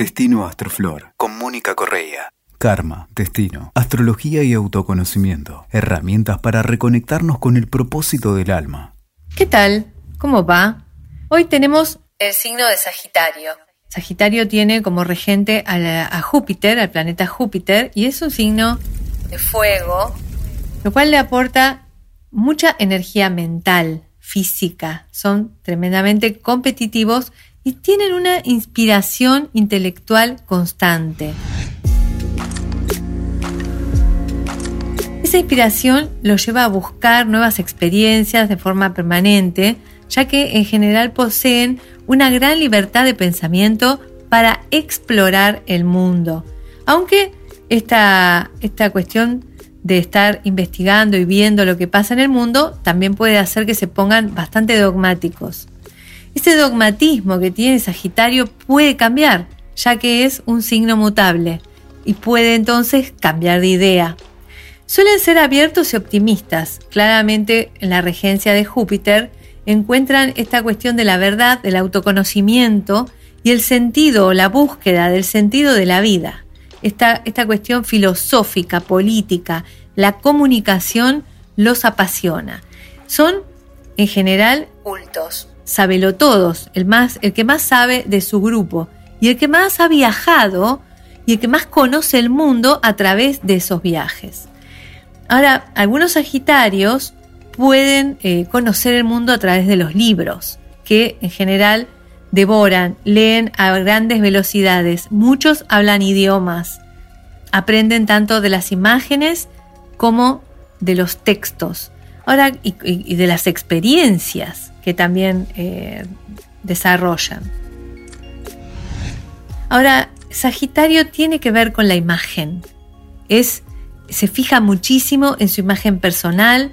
Destino Astroflor con Mónica Correa. Karma, destino, astrología y autoconocimiento. Herramientas para reconectarnos con el propósito del alma. ¿Qué tal? ¿Cómo va? Hoy tenemos el signo de Sagitario. Sagitario tiene como regente a, Júpiter, al planeta Júpiter, y es un signo de fuego, lo cual le aporta mucha energía mental, física. Son tremendamente competitivos y tienen una inspiración intelectual constante. Esa inspiración los lleva a buscar nuevas experiencias de forma permanente, ya que en general poseen una gran libertad de pensamiento para explorar el mundo. Aunque esta, esta cuestión de estar investigando y viendo lo que pasa en el mundo también puede hacer que se pongan bastante dogmáticos. Ese dogmatismo que tiene Sagitario puede cambiar, ya que es un signo mutable, y puede entonces cambiar de idea. Suelen ser abiertos y optimistas. Claramente en la regencia de Júpiter encuentran esta cuestión de la verdad, del autoconocimiento y el sentido la búsqueda del sentido de la vida. Esta, esta cuestión filosófica, política, la comunicación los apasiona. Son en general cultos, sabelotodos, el, más, el que más sabe de su grupo y el que más ha viajado y el que más conoce el mundo a través de esos viajes. Ahora, algunos Sagitarios pueden eh, conocer el mundo a través de los libros, que en general devoran, leen a grandes velocidades. Muchos hablan idiomas, aprenden tanto de las imágenes como de los textos. Ahora, y, de las experiencias que también eh, desarrollan. Ahora, Sagitario tiene que ver con la imagen. Es se fija muchísimo en su imagen personal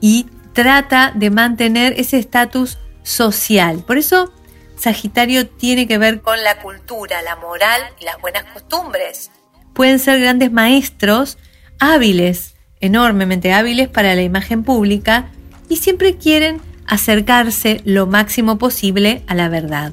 y trata de mantener ese estatus social. Por eso Sagitario tiene que ver con la cultura, la moral y las buenas costumbres. Pueden ser grandes maestros, hábiles, enormemente hábiles para la imagen pública y siempre quieren acercarse lo máximo posible a la verdad.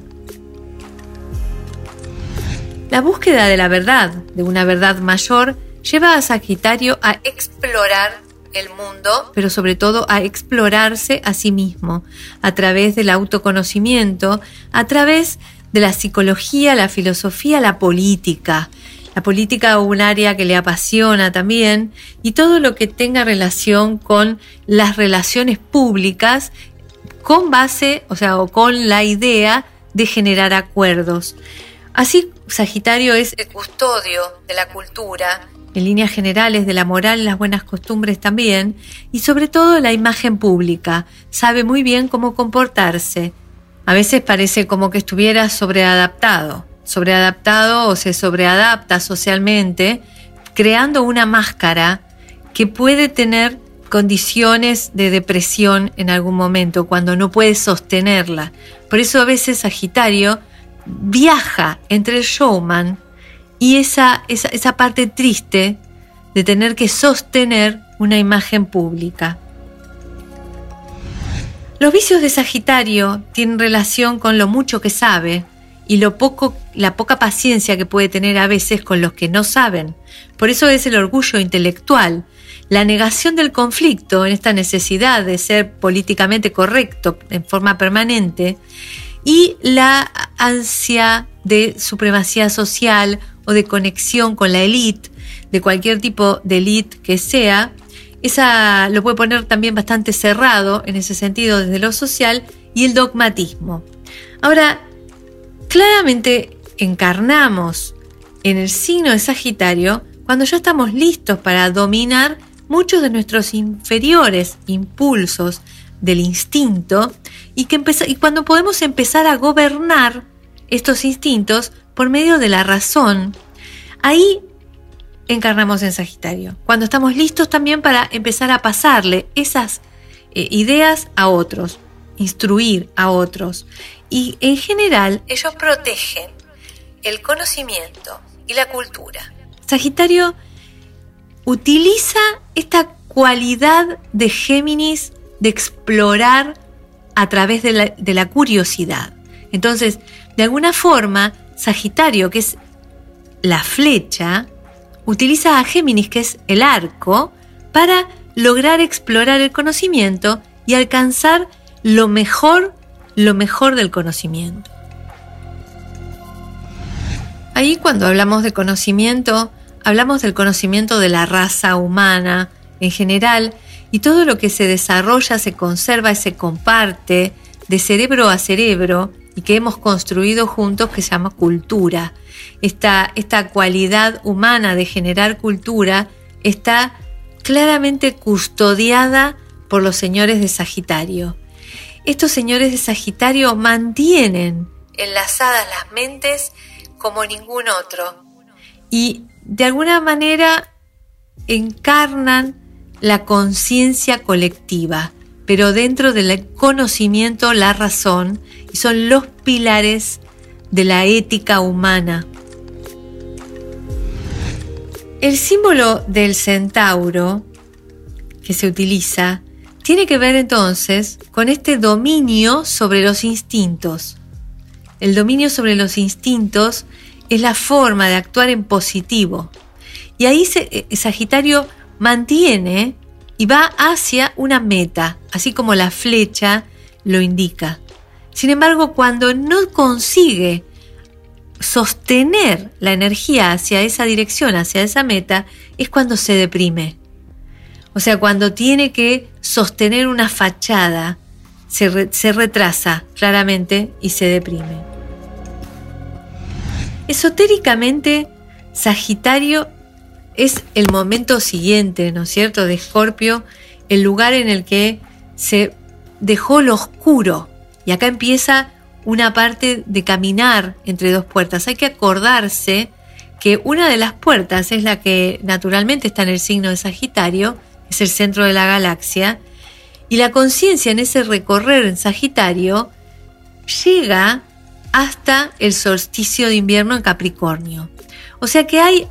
La búsqueda de la verdad, de una verdad mayor, lleva a Sagitario a explorar el mundo, pero sobre todo a explorarse a sí mismo, a través del autoconocimiento, a través de la psicología, la filosofía, la política. La política un área que le apasiona también y todo lo que tenga relación con las relaciones públicas con base, o sea, con la idea de generar acuerdos. Así, Sagitario es el custodio de la cultura, en líneas generales de la moral las buenas costumbres también, y sobre todo la imagen pública. Sabe muy bien cómo comportarse. A veces parece como que estuviera sobreadaptado, sobreadaptado o se sobreadapta socialmente, creando una máscara que puede tener condiciones de depresión en algún momento, cuando no puede sostenerla. Por eso a veces Sagitario viaja entre el showman y esa, esa, parte triste de tener que sostener una imagen pública. Los vicios de Sagitario tienen relación con lo mucho que sabe y lo poco, la poca paciencia que puede tener a veces con los que no saben. Por eso es el orgullo intelectual, la negación del conflicto en esta necesidad de ser políticamente correcto en forma permanente y la ansia de supremacía social o de conexión con la élite, de cualquier tipo de élite que sea, esa lo puede poner también bastante cerrado en ese sentido desde lo social y el dogmatismo. Ahora, claramente encarnamos en el signo de Sagitario cuando ya estamos listos para dominar muchos de nuestros inferiores impulsos del instinto y, que y cuando podemos empezar a gobernar estos instintos por medio de la razón, ahí encarnamos en Sagitario. Cuando estamos listos también para empezar a pasarle esas eh, ideas a otros, instruir a otros. Y en general ellos protegen el conocimiento y la cultura. Sagitario utiliza esta cualidad de Géminis de explorar a través de la, curiosidad. Entonces, de alguna forma, Sagitario, que es la flecha, utiliza a Géminis, que es el arco, para lograr explorar el conocimiento y alcanzar lo mejor, lo mejor del conocimiento. Ahí cuando hablamos de conocimiento, hablamos del conocimiento de la raza humana en general y todo lo que se desarrolla, se conserva y se comparte de cerebro a cerebro y que hemos construido juntos que se llama cultura. Esta, esta cualidad humana de generar cultura está claramente custodiada por los señores de Sagitario. Estos señores de Sagitario mantienen enlazadas las mentes como ningún otro y de alguna manera encarnan la conciencia colectiva, pero dentro del conocimiento, la razón, y son los pilares de la ética humana. El símbolo del centauro que se utiliza tiene que ver entonces con este dominio sobre los instintos. El dominio sobre los instintos es la forma de actuar en positivo. Y ahí eh, Sagitario mantiene y va hacia una meta, así como la flecha lo indica. Sin embargo, cuando no consigue sostener la energía hacia esa dirección, hacia esa meta, es cuando se deprime. O sea, cuando tiene que sostener una fachada, se, se retrasa claramente y se deprime. Esotéricamente, Sagitario es el momento siguiente, ¿no es cierto?, de Escorpio, el lugar en el que se dejó lo oscuro. Y acá empieza una parte de caminar entre dos puertas. Hay que acordarse que una de las puertas es la que naturalmente está en el signo de Sagitario, es el centro de la galaxia, y la conciencia en ese recorrer en Sagitario llega hasta el solsticio de invierno en Capricornio. O sea que hay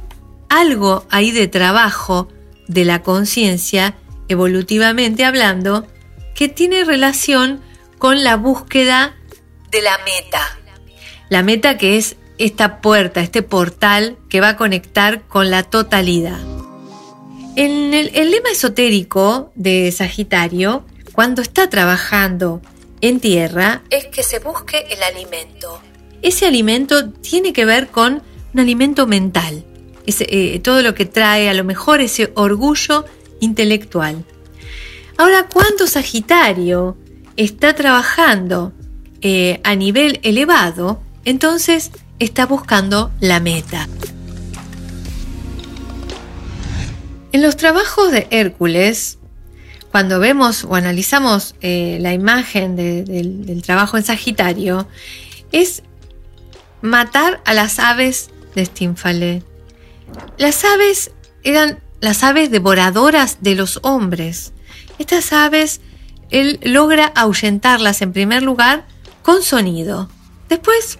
algo ahí de trabajo de la conciencia, evolutivamente hablando, que tiene relación con la búsqueda de la meta. La meta que es esta puerta, este portal que va a conectar con la totalidad. En el, el lema esotérico de Sagitario, cuando está trabajando en tierra, es que se busque el alimento. Ese alimento tiene que ver con un alimento mental, eh, todo lo que trae a lo mejor ese orgullo intelectual. Ahora, cuando Sagitario está trabajando eh, a nivel elevado, entonces está buscando la meta. En los trabajos de Hércules, cuando vemos o analizamos eh, la imagen del, trabajo en Sagitario, es matar a las aves de Stínfale. Las aves eran las aves devoradoras de los hombres. Estas aves, él logra ahuyentarlas en primer lugar con sonido. Después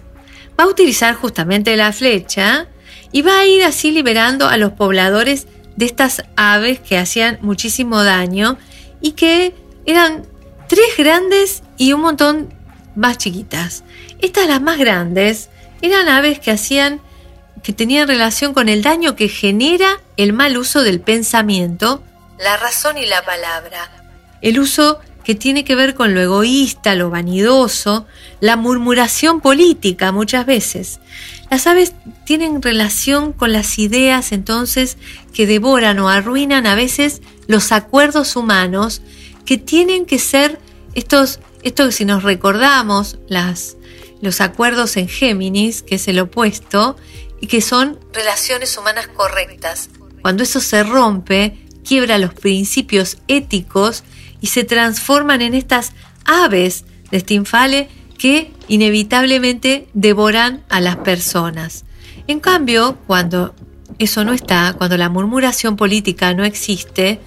va a utilizar justamente la flecha y va a ir así liberando a los pobladores de estas aves que hacían muchísimo daño y que eran tres grandes y un montón más chiquitas. Estas las más grandes eran aves que hacían que tenían relación con el daño que genera el mal uso del pensamiento, la razón y la palabra. El uso que tiene que ver con lo egoísta, lo vanidoso, la murmuración política muchas veces. Las aves tienen relación con las ideas entonces que devoran o arruinan a veces los acuerdos humanos que tienen que ser estos, esto si nos recordamos las, los acuerdos en Géminis, que es el opuesto, y que son relaciones humanas correctas. Cuando eso se rompe, quiebra los principios éticos y se transforman en estas aves de Stinfale que inevitablemente devoran a las personas. En cambio, cuando eso no está, cuando la murmuración política no existe,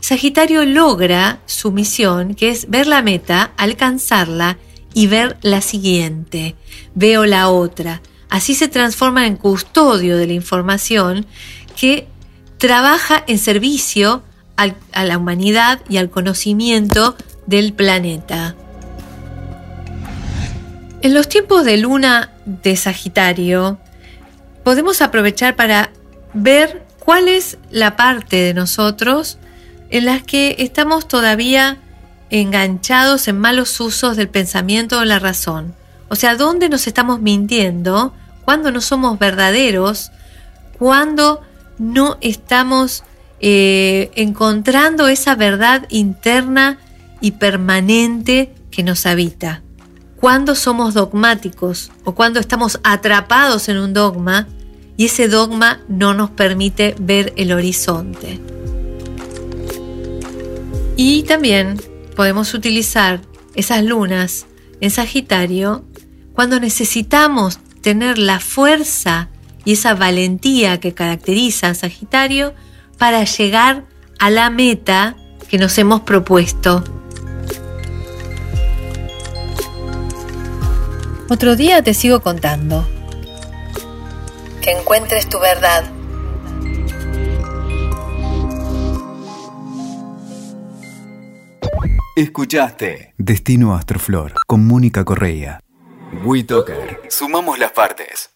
Sagitario logra su misión, que es ver la meta, alcanzarla y ver la siguiente. Veo la otra. Así se transforma en custodio de la información que trabaja en servicio a la humanidad y al conocimiento del planeta. En los tiempos de luna de Sagitario, podemos aprovechar para ver cuál es la parte de nosotros en la que estamos todavía enganchados en malos usos del pensamiento o la razón. O sea, ¿dónde nos estamos mintiendo? ¿Cuándo no somos verdaderos? ¿Cuándo no estamos eh, encontrando esa verdad interna y permanente que nos habita? ¿Cuándo somos dogmáticos o cuando estamos atrapados en un dogma y ese dogma no nos permite ver el horizonte? Y también podemos utilizar esas lunas en Sagitario cuando necesitamos tener la fuerza y esa valentía que caracteriza a Sagitario para llegar a la meta que nos hemos propuesto. Otro día te sigo contando. Que encuentres tu verdad. Escuchaste Destino Astroflor con Mónica Correa. WeToker. Sumamos las partes.